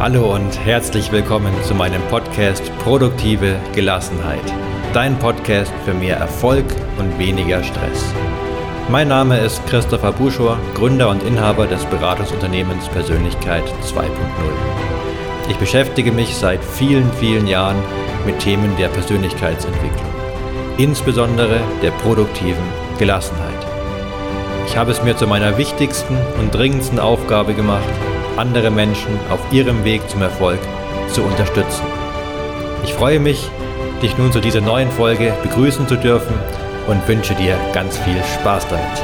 Hallo und herzlich willkommen zu meinem Podcast Produktive Gelassenheit. Dein Podcast für mehr Erfolg und weniger Stress. Mein Name ist Christopher Buschor, Gründer und Inhaber des Beratungsunternehmens Persönlichkeit 2.0. Ich beschäftige mich seit vielen, vielen Jahren mit Themen der Persönlichkeitsentwicklung, insbesondere der produktiven Gelassenheit. Ich habe es mir zu meiner wichtigsten und dringendsten Aufgabe gemacht, andere Menschen auf ihrem Weg zum Erfolg zu unterstützen. Ich freue mich, dich nun zu dieser neuen Folge begrüßen zu dürfen und wünsche dir ganz viel Spaß damit.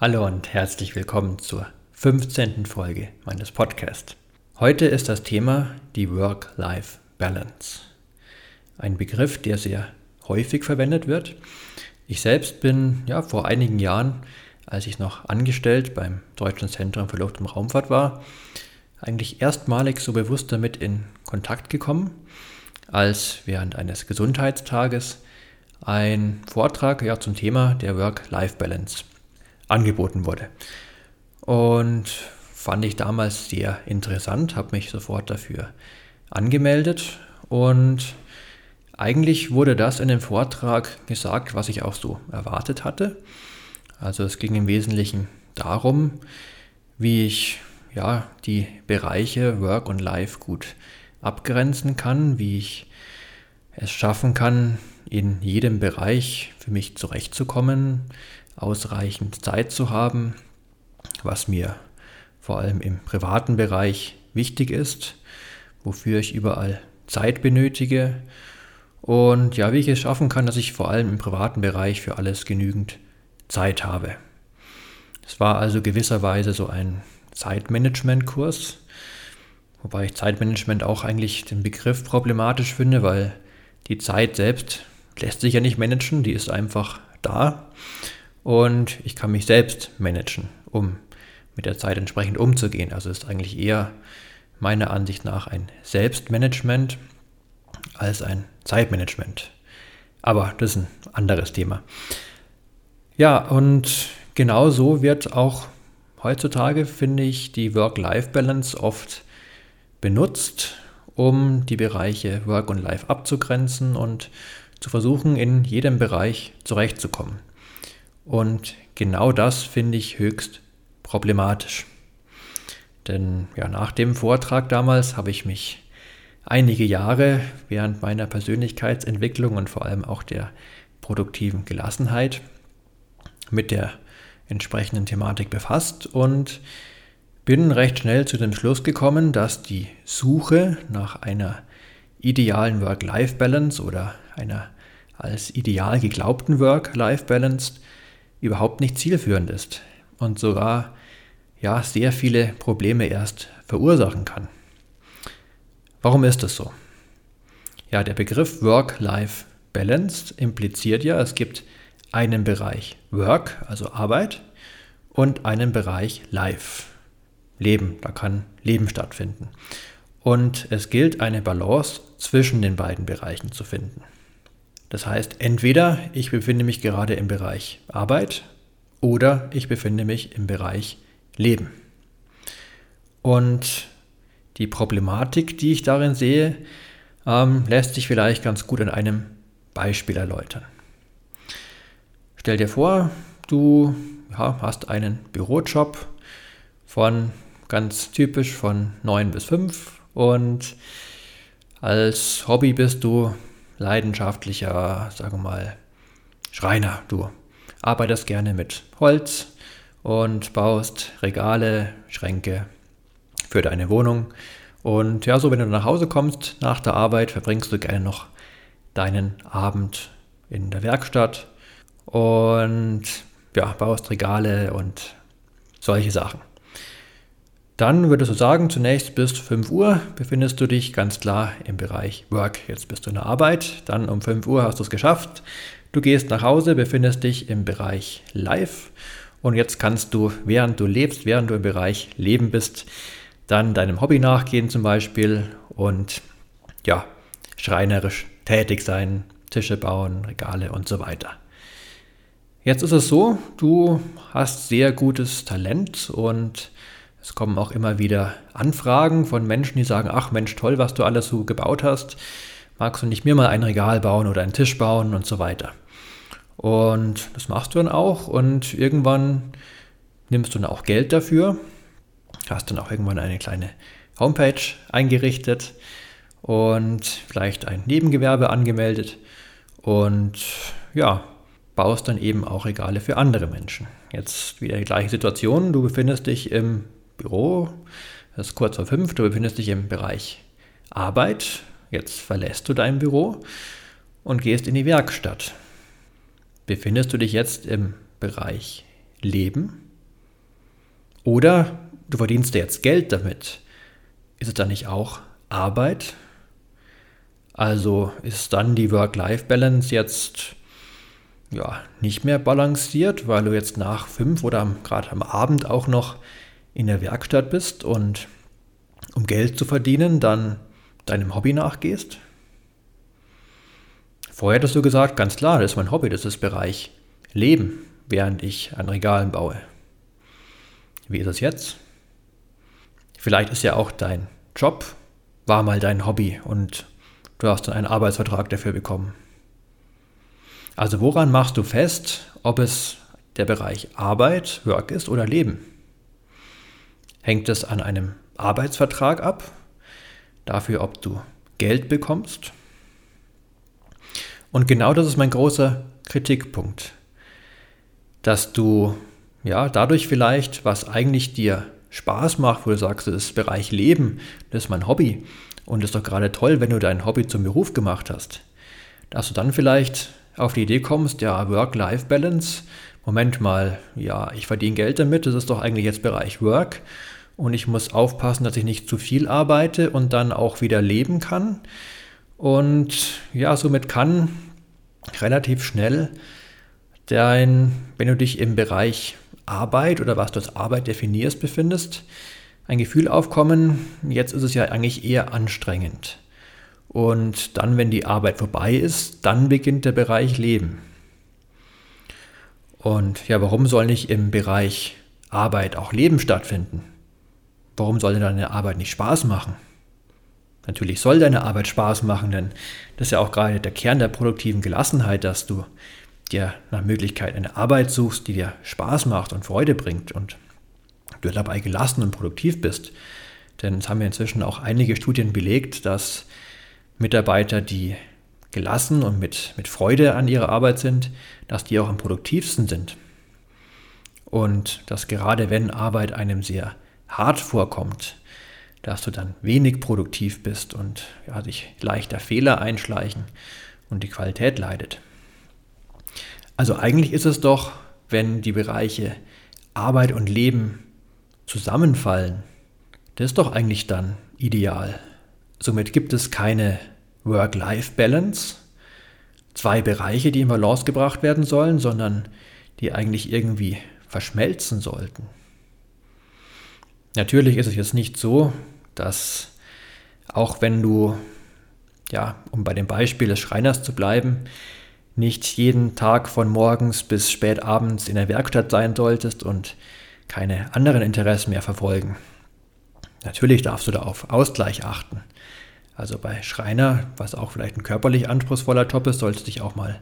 Hallo und herzlich willkommen zur 15. Folge meines Podcasts. Heute ist das Thema die Work-Life-Balance. Ein Begriff, der sehr häufig verwendet wird. Ich selbst bin ja vor einigen Jahren als ich noch angestellt beim Deutschen Zentrum für Luft- und Raumfahrt war, eigentlich erstmalig so bewusst damit in Kontakt gekommen, als während eines Gesundheitstages ein Vortrag ja, zum Thema der Work-Life-Balance angeboten wurde. Und fand ich damals sehr interessant, habe mich sofort dafür angemeldet und eigentlich wurde das in dem Vortrag gesagt, was ich auch so erwartet hatte. Also es ging im Wesentlichen darum, wie ich ja, die Bereiche Work und Life gut abgrenzen kann, wie ich es schaffen kann, in jedem Bereich für mich zurechtzukommen, ausreichend Zeit zu haben, was mir vor allem im privaten Bereich wichtig ist, wofür ich überall Zeit benötige. Und ja, wie ich es schaffen kann, dass ich vor allem im privaten Bereich für alles genügend Zeit habe. Es war also gewisserweise so ein Zeitmanagement-Kurs, wobei ich Zeitmanagement auch eigentlich den Begriff problematisch finde, weil die Zeit selbst lässt sich ja nicht managen, die ist einfach da und ich kann mich selbst managen, um mit der Zeit entsprechend umzugehen. Also ist eigentlich eher meiner Ansicht nach ein Selbstmanagement als ein Zeitmanagement. Aber das ist ein anderes Thema. Ja, und genau so wird auch heutzutage, finde ich, die Work-Life-Balance oft benutzt, um die Bereiche Work und Life abzugrenzen und zu versuchen, in jedem Bereich zurechtzukommen. Und genau das finde ich höchst problematisch. Denn ja, nach dem Vortrag damals habe ich mich einige Jahre während meiner Persönlichkeitsentwicklung und vor allem auch der produktiven Gelassenheit mit der entsprechenden Thematik befasst und bin recht schnell zu dem Schluss gekommen, dass die Suche nach einer idealen Work-Life-Balance oder einer als ideal geglaubten Work-Life-Balance überhaupt nicht zielführend ist und sogar ja sehr viele Probleme erst verursachen kann. Warum ist das so? Ja, der Begriff Work-Life-Balance impliziert ja, es gibt einen Bereich Work, also Arbeit, und einen Bereich Life, Leben. Da kann Leben stattfinden. Und es gilt eine Balance zwischen den beiden Bereichen zu finden. Das heißt, entweder ich befinde mich gerade im Bereich Arbeit oder ich befinde mich im Bereich Leben. Und die Problematik, die ich darin sehe, ähm, lässt sich vielleicht ganz gut an einem Beispiel erläutern. Stell dir vor, du ja, hast einen Bürojob von ganz typisch von 9 bis 5 und als Hobby bist du leidenschaftlicher, sagen mal, Schreiner. Du arbeitest gerne mit Holz und baust Regale, Schränke für deine Wohnung. Und ja, so wenn du nach Hause kommst nach der Arbeit, verbringst du gerne noch deinen Abend in der Werkstatt und ja, baust Regale und solche Sachen. Dann würdest du sagen, zunächst bis 5 Uhr befindest du dich ganz klar im Bereich Work. Jetzt bist du in der Arbeit, dann um 5 Uhr hast du es geschafft. Du gehst nach Hause, befindest dich im Bereich Live und jetzt kannst du, während du lebst, während du im Bereich Leben bist, dann deinem Hobby nachgehen zum Beispiel und ja, schreinerisch tätig sein, Tische bauen, Regale und so weiter. Jetzt ist es so, du hast sehr gutes Talent und Es kommen auch immer wieder Anfragen von Menschen, die sagen, ach Mensch, toll, was du alles so gebaut hast. Magst du nicht mir mal ein Regal bauen oder einen Tisch bauen und so weiter. Und das machst du dann auch und irgendwann nimmst du dann auch Geld dafür. Hast dann auch irgendwann eine kleine Homepage eingerichtet und vielleicht ein Nebengewerbe angemeldet und ja, baust dann eben auch Regale für andere Menschen. Jetzt wieder die gleiche Situation, du befindest dich im Büro, es ist kurz vor fünf, du befindest dich im Bereich Arbeit, jetzt verlässt du dein Büro und gehst in die Werkstatt. Befindest du dich jetzt im Bereich Leben? Oder du verdienst jetzt Geld damit. Ist es dann nicht auch Arbeit? Also ist dann die Work-Life-Balance jetzt ja, nicht mehr balanciert, weil du jetzt nach fünf oder gerade am Abend auch noch in der Werkstatt bist und um Geld zu verdienen, dann deinem Hobby nachgehst? Vorher hättest du gesagt, ganz klar, das ist mein Hobby, das ist Bereich Leben, während ich an Regalen baue. Wie ist es jetzt? Vielleicht ist ja auch dein Job, war mal dein Hobby und du hast dann einen Arbeitsvertrag dafür bekommen. Also woran machst du fest, ob es der Bereich Arbeit, Work ist oder Leben? Hängt es an einem Arbeitsvertrag ab, dafür, ob du Geld bekommst? Und genau das ist mein großer Kritikpunkt, dass du ja dadurch vielleicht, was eigentlich dir Spaß macht, wo du sagst, das ist Bereich Leben, das ist mein Hobby und es ist doch gerade toll, wenn du dein Hobby zum Beruf gemacht hast, dass du dann vielleicht auf die Idee kommst, ja, Work-Life-Balance, Moment mal, ja, ich verdiene Geld damit, das ist doch eigentlich jetzt Bereich Work und ich muss aufpassen, dass ich nicht zu viel arbeite und dann auch wieder leben kann. Und ja, somit kann relativ schnell dein, wenn du dich im Bereich Arbeit oder was du als Arbeit definierst, befindest, ein Gefühl aufkommen, jetzt ist es ja eigentlich eher anstrengend. Und dann, wenn die Arbeit vorbei ist, dann beginnt der Bereich Leben. Und ja, warum soll nicht im Bereich Arbeit auch Leben stattfinden? Warum soll denn deine Arbeit nicht Spaß machen? Natürlich soll deine Arbeit Spaß machen, denn das ist ja auch gerade der Kern der produktiven Gelassenheit, dass du dir nach Möglichkeit eine Arbeit suchst, die dir Spaß macht und Freude bringt und du dabei gelassen und produktiv bist. Denn es haben ja inzwischen auch einige Studien belegt, dass Mitarbeiter, die gelassen und mit, mit Freude an ihrer Arbeit sind, dass die auch am produktivsten sind. Und dass gerade wenn Arbeit einem sehr hart vorkommt, dass du dann wenig produktiv bist und ja, sich leichter Fehler einschleichen und die Qualität leidet. Also eigentlich ist es doch, wenn die Bereiche Arbeit und Leben zusammenfallen, das ist doch eigentlich dann ideal. Somit gibt es keine Work-Life-Balance, zwei Bereiche, die in Balance gebracht werden sollen, sondern die eigentlich irgendwie verschmelzen sollten. Natürlich ist es jetzt nicht so, dass auch wenn du, ja, um bei dem Beispiel des Schreiners zu bleiben, nicht jeden Tag von morgens bis spät abends in der Werkstatt sein solltest und keine anderen Interessen mehr verfolgen. Natürlich darfst du da auf Ausgleich achten. Also bei Schreiner, was auch vielleicht ein körperlich anspruchsvoller Job ist, solltest du dich auch mal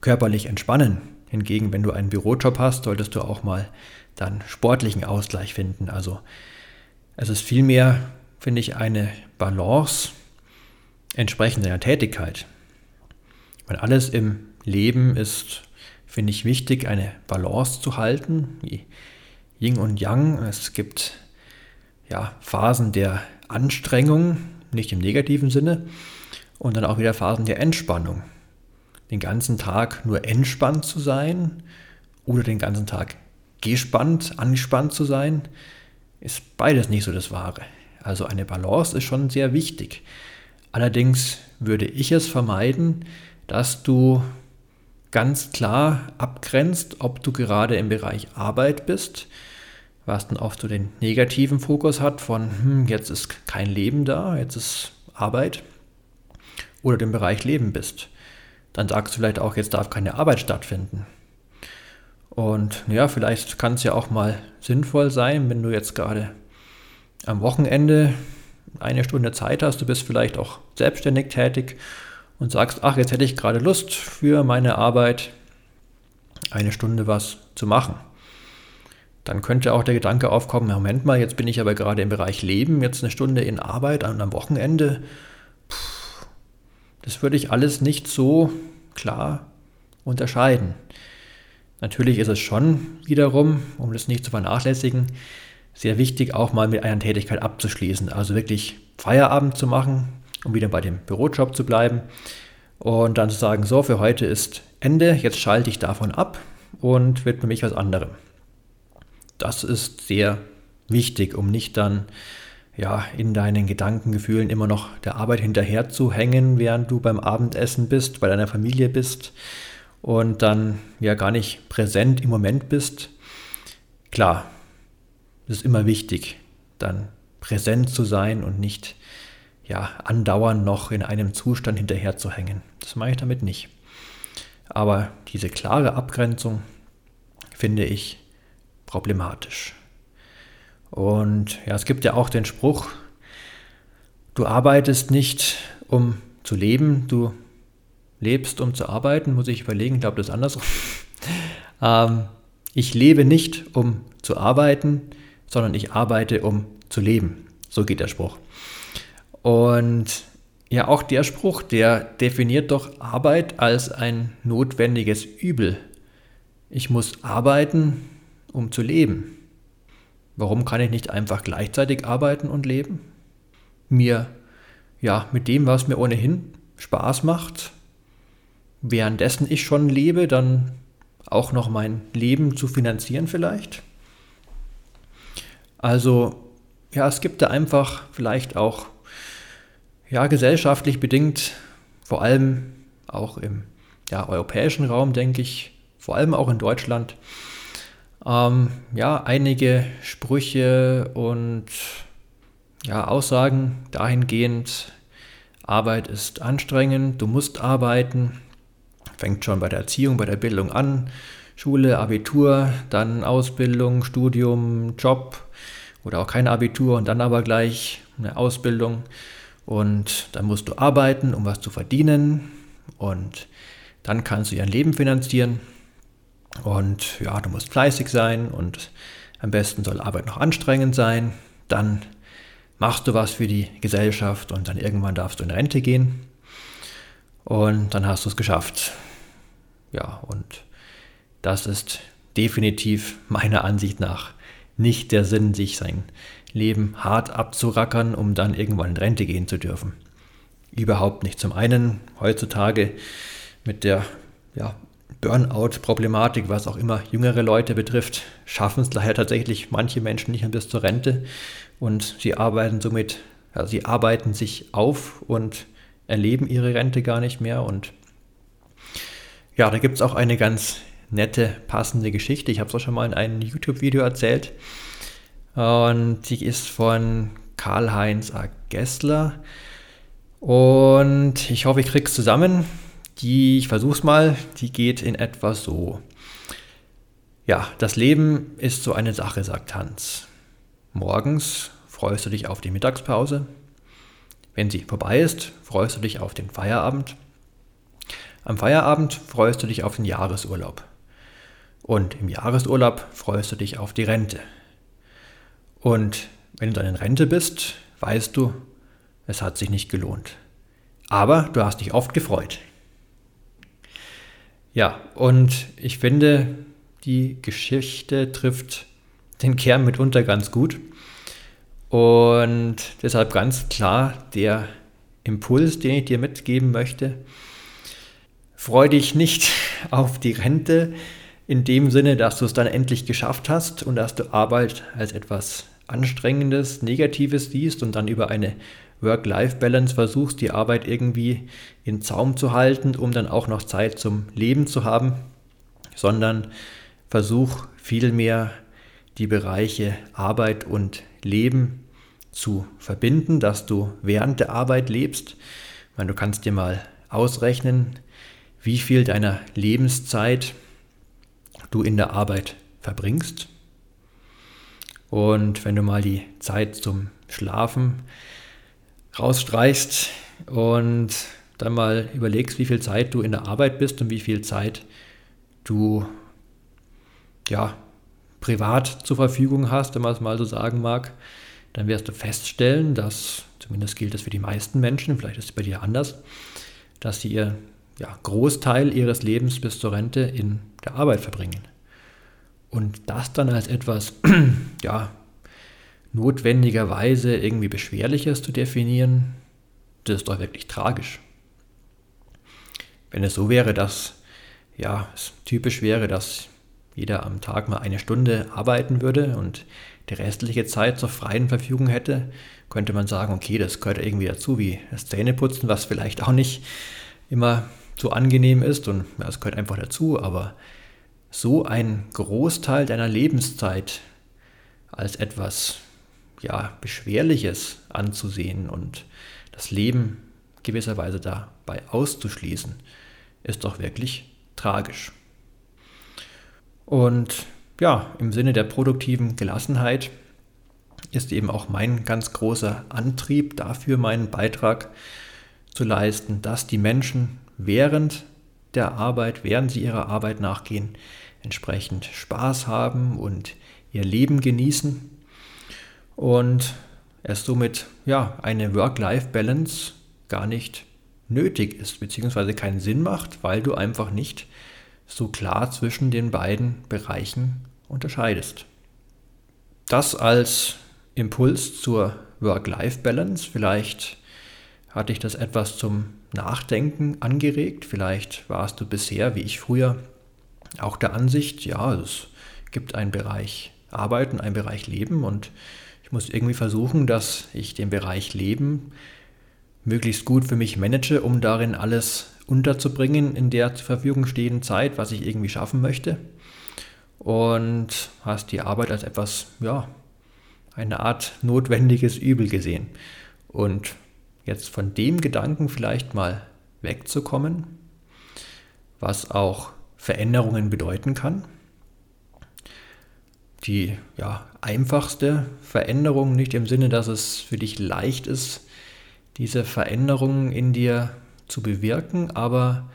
körperlich entspannen. Hingegen, wenn du einen Bürojob hast, solltest du auch mal dann sportlichen Ausgleich finden. Also es ist vielmehr, finde ich, eine Balance entsprechend deiner Tätigkeit. Weil alles im Leben ist, finde ich, wichtig, eine Balance zu halten, wie Yin und Yang. Es gibt ja, Phasen der Anstrengung, nicht im negativen Sinne, und dann auch wieder Phasen der Entspannung. Den ganzen Tag nur entspannt zu sein oder den ganzen Tag gespannt, angespannt zu sein, ist beides nicht so das Wahre. Also eine Balance ist schon sehr wichtig. Allerdings würde ich es vermeiden, dass du ganz klar abgrenzt, ob du gerade im Bereich Arbeit bist, was dann oft so den negativen Fokus hat von, hm, jetzt ist kein Leben da, jetzt ist Arbeit, oder dem Bereich Leben bist. Dann sagst du vielleicht auch, jetzt darf keine Arbeit stattfinden. Und ja, vielleicht kann es ja auch mal sinnvoll sein, wenn du jetzt gerade am Wochenende eine Stunde Zeit hast, du bist vielleicht auch selbstständig tätig und sagst, ach, jetzt hätte ich gerade Lust für meine Arbeit eine Stunde was zu machen. Dann könnte auch der Gedanke aufkommen, Moment mal, jetzt bin ich aber gerade im Bereich Leben, jetzt eine Stunde in Arbeit und am Wochenende. Puh, das würde ich alles nicht so klar unterscheiden. Natürlich ist es schon wiederum, um das nicht zu vernachlässigen, sehr wichtig, auch mal mit einer Tätigkeit abzuschließen. Also wirklich Feierabend zu machen, um wieder bei dem Bürojob zu bleiben. Und dann zu sagen, so, für heute ist Ende, jetzt schalte ich davon ab und widme mich was anderem. Das ist sehr wichtig, um nicht dann ja, in deinen Gedankengefühlen immer noch der Arbeit hinterher zu hängen, während du beim Abendessen bist, bei deiner Familie bist und dann ja gar nicht präsent im Moment bist. Klar, es ist immer wichtig, dann präsent zu sein und nicht ja, andauernd noch in einem Zustand hinterher zu hängen. Das mache ich damit nicht. Aber diese klare Abgrenzung finde ich problematisch. Und ja, es gibt ja auch den Spruch, du arbeitest nicht, um zu leben, du lebst, um zu arbeiten, muss ich überlegen, ich glaube, das ist andersrum. ähm, ich lebe nicht, um zu arbeiten, sondern ich arbeite, um zu leben. So geht der Spruch. Und ja, auch der Spruch, der definiert doch Arbeit als ein notwendiges Übel. Ich muss arbeiten, um zu leben. Warum kann ich nicht einfach gleichzeitig arbeiten und leben? Mir, ja, mit dem, was mir ohnehin Spaß macht, währenddessen ich schon lebe, dann auch noch mein Leben zu finanzieren vielleicht? Also, ja, es gibt da einfach vielleicht auch ja, gesellschaftlich bedingt, vor allem auch im ja, europäischen Raum, denke ich, vor allem auch in Deutschland, ähm, ja, einige Sprüche und ja, Aussagen dahingehend, Arbeit ist anstrengend, du musst arbeiten, fängt schon bei der Erziehung, bei der Bildung an, Schule, Abitur, dann Ausbildung, Studium, Job oder auch kein Abitur und dann aber gleich eine Ausbildung. Und dann musst du arbeiten, um was zu verdienen. Und dann kannst du dein Leben finanzieren. Und ja, du musst fleißig sein und am besten soll Arbeit noch anstrengend sein. Dann machst du was für die Gesellschaft und dann irgendwann darfst du in Rente gehen. Und dann hast du es geschafft. Ja, und das ist definitiv meiner Ansicht nach nicht der Sinn, sich sein Leben hart abzurackern, um dann irgendwann in Rente gehen zu dürfen. Überhaupt nicht. Zum einen heutzutage mit der ja, Burnout-Problematik, was auch immer jüngere Leute betrifft, schaffen es daher tatsächlich manche Menschen nicht mehr bis zur Rente und sie arbeiten somit, ja, sie arbeiten sich auf und erleben ihre Rente gar nicht mehr. Und ja, da gibt es auch eine ganz nette, passende Geschichte. Ich habe es auch schon mal in einem YouTube-Video erzählt. Und die ist von Karl-Heinz A. Gessler. Und ich hoffe, ich krieg's zusammen. Die, ich versuch's mal, die geht in etwa so. Ja, das Leben ist so eine Sache, sagt Hans. Morgens freust du dich auf die Mittagspause. Wenn sie vorbei ist, freust du dich auf den Feierabend. Am Feierabend freust du dich auf den Jahresurlaub. Und im Jahresurlaub freust du dich auf die Rente. Und wenn du dann in Rente bist, weißt du, es hat sich nicht gelohnt. Aber du hast dich oft gefreut. Ja, und ich finde, die Geschichte trifft den Kern mitunter ganz gut. Und deshalb ganz klar der Impuls, den ich dir mitgeben möchte. Freu dich nicht auf die Rente in dem Sinne, dass du es dann endlich geschafft hast und dass du Arbeit als etwas Anstrengendes, Negatives siehst und dann über eine Work-Life-Balance versuchst, die Arbeit irgendwie in Zaum zu halten, um dann auch noch Zeit zum Leben zu haben, sondern versuch vielmehr die Bereiche Arbeit und Leben zu verbinden, dass du während der Arbeit lebst. Ich meine, du kannst dir mal ausrechnen, wie viel deiner Lebenszeit du in der Arbeit verbringst. Und wenn du mal die Zeit zum Schlafen rausstreichst und dann mal überlegst, wie viel Zeit du in der Arbeit bist und wie viel Zeit du ja privat zur Verfügung hast, wenn man es mal so sagen mag, dann wirst du feststellen, dass, zumindest gilt das für die meisten Menschen, vielleicht ist es bei dir anders, dass sie ihr ja, Großteil ihres Lebens bis zur Rente in der Arbeit verbringen. Und das dann als etwas, ja, notwendigerweise irgendwie Beschwerliches zu definieren, das ist doch wirklich tragisch. Wenn es so wäre, dass ja, es typisch wäre, dass jeder am Tag mal eine Stunde arbeiten würde und die restliche Zeit zur freien Verfügung hätte, könnte man sagen, okay, das gehört irgendwie dazu, wie das Zähneputzen, was vielleicht auch nicht immer so angenehm ist und ja, es gehört einfach dazu, aber so ein Großteil deiner Lebenszeit als etwas ja, Beschwerliches anzusehen und das Leben gewisserweise dabei auszuschließen, ist doch wirklich tragisch. Und ja, im Sinne der produktiven Gelassenheit ist eben auch mein ganz großer Antrieb dafür, meinen Beitrag zu leisten, dass die Menschen während der Arbeit, während sie ihrer Arbeit nachgehen, entsprechend Spaß haben und ihr Leben genießen und es somit ja eine Work-Life-Balance gar nicht nötig ist, beziehungsweise keinen Sinn macht, weil du einfach nicht so klar zwischen den beiden Bereichen unterscheidest. Das als Impuls zur Work-Life-Balance. Vielleicht hat dich das etwas zum Nachdenken angeregt. Vielleicht warst du bisher, wie ich früher, auch der Ansicht, ja, es gibt einen Bereich Arbeiten, einen Bereich Leben und ich muss irgendwie versuchen, dass ich den Bereich Leben möglichst gut für mich manage, um darin alles unterzubringen in der zur Verfügung stehenden Zeit, was ich irgendwie schaffen möchte. Und hast die Arbeit als etwas, ja, eine Art notwendiges Übel gesehen. Und jetzt von dem Gedanken vielleicht mal wegzukommen, was auch Veränderungen bedeuten kann. Die ja, einfachste Veränderung, nicht im Sinne, dass es für dich leicht ist, diese Veränderungen in dir zu bewirken, aber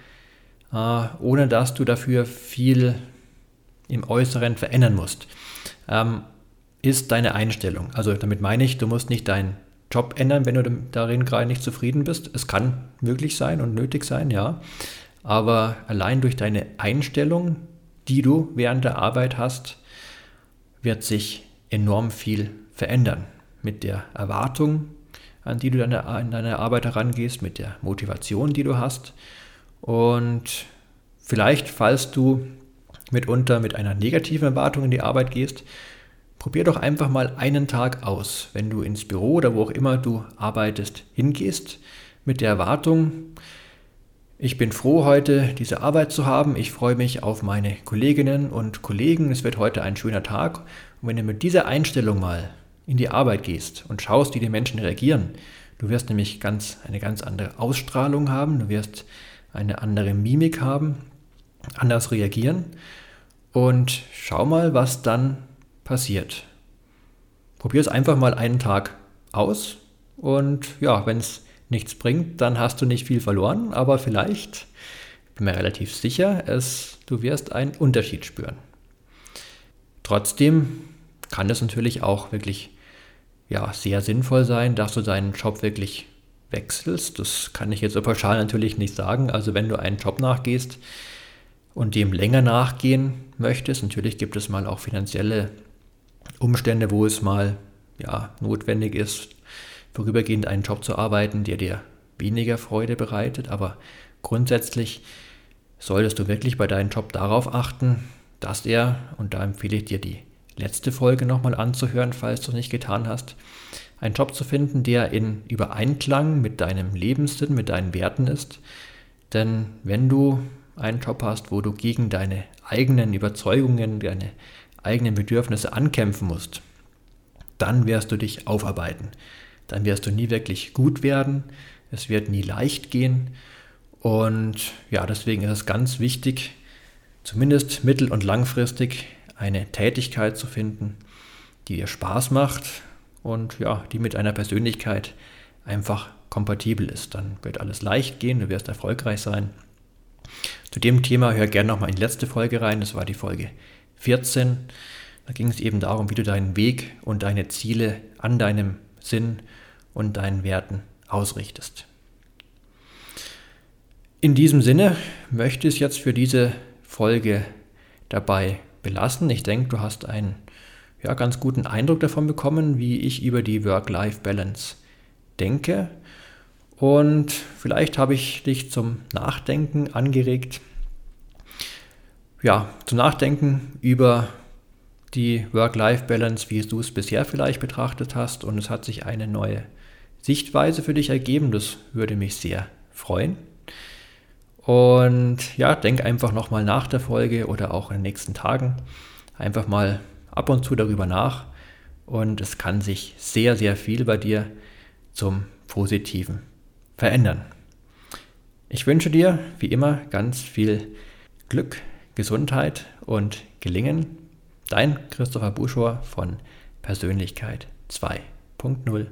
äh, ohne dass du dafür viel im Äußeren verändern musst, ähm, ist deine Einstellung. Also damit meine ich, du musst nicht deinen Job ändern, wenn du darin gerade nicht zufrieden bist. Es kann möglich sein und nötig sein, ja. Aber allein durch deine Einstellung, die du während der Arbeit hast, wird sich enorm viel verändern. Mit der Erwartung, an die du an deine Arbeit herangehst, mit der Motivation, die du hast. Und vielleicht, falls du mitunter mit einer negativen Erwartung in die Arbeit gehst, probier doch einfach mal einen Tag aus, wenn du ins Büro oder wo auch immer du arbeitest, hingehst, mit der Erwartung, ich bin froh, heute diese Arbeit zu haben. Ich freue mich auf meine Kolleginnen und Kollegen. Es wird heute ein schöner Tag. Und wenn du mit dieser Einstellung mal in die Arbeit gehst und schaust, wie die Menschen reagieren. Du wirst nämlich ganz, eine ganz andere Ausstrahlung haben, du wirst eine andere Mimik haben, anders reagieren und schau mal, was dann passiert. Probier es einfach mal einen Tag aus und ja, wenn es nichts bringt, dann hast du nicht viel verloren, aber vielleicht, bin mir relativ sicher, es, du wirst einen Unterschied spüren. Trotzdem kann es natürlich auch wirklich ja, sehr sinnvoll sein, dass du deinen Job wirklich wechselst. Das kann ich jetzt so pauschal natürlich nicht sagen. Also wenn du einen Job nachgehst und dem länger nachgehen möchtest, natürlich gibt es mal auch finanzielle Umstände, wo es mal ja, notwendig ist, vorübergehend einen Job zu arbeiten, der dir weniger Freude bereitet. Aber grundsätzlich solltest du wirklich bei deinem Job darauf achten, dass er, und da empfehle ich dir die letzte Folge nochmal anzuhören, falls du es nicht getan hast. Einen Job zu finden, der in Übereinklang mit deinem Lebenssinn, mit deinen Werten ist. Denn wenn du einen Job hast, wo du gegen deine eigenen Überzeugungen, deine eigenen Bedürfnisse ankämpfen musst, dann wirst du dich aufarbeiten. Dann wirst du nie wirklich gut werden. Es wird nie leicht gehen. Und ja, deswegen ist es ganz wichtig, zumindest mittel- und langfristig eine Tätigkeit zu finden, die dir Spaß macht und ja, die mit deiner Persönlichkeit einfach kompatibel ist. Dann wird alles leicht gehen, du wirst erfolgreich sein. Zu dem Thema hör gerne nochmal in die letzte Folge rein, das war die Folge 14. Da ging es eben darum, wie du deinen Weg und deine Ziele an deinem Sinn und deinen Werten ausrichtest. In diesem Sinne möchte ich es jetzt für diese Folge dabei belassen. Ich denke, du hast einen ja, ganz guten Eindruck davon bekommen, wie ich über die Work-Life-Balance denke. Und vielleicht habe ich dich zum Nachdenken angeregt. Ja, zum Nachdenken über die Work-Life-Balance, wie du es bisher vielleicht betrachtet hast. Und es hat sich eine neue Sichtweise für dich ergeben. Das würde mich sehr freuen. Und ja, denk einfach nochmal nach der Folge oder auch in den nächsten Tagen einfach mal ab und zu darüber nach. Und es kann sich sehr, sehr viel bei dir zum Positiven verändern. Ich wünsche dir wie immer ganz viel Glück, Gesundheit und Gelingen. Dein Christopher Buschor von Persönlichkeit 2.0.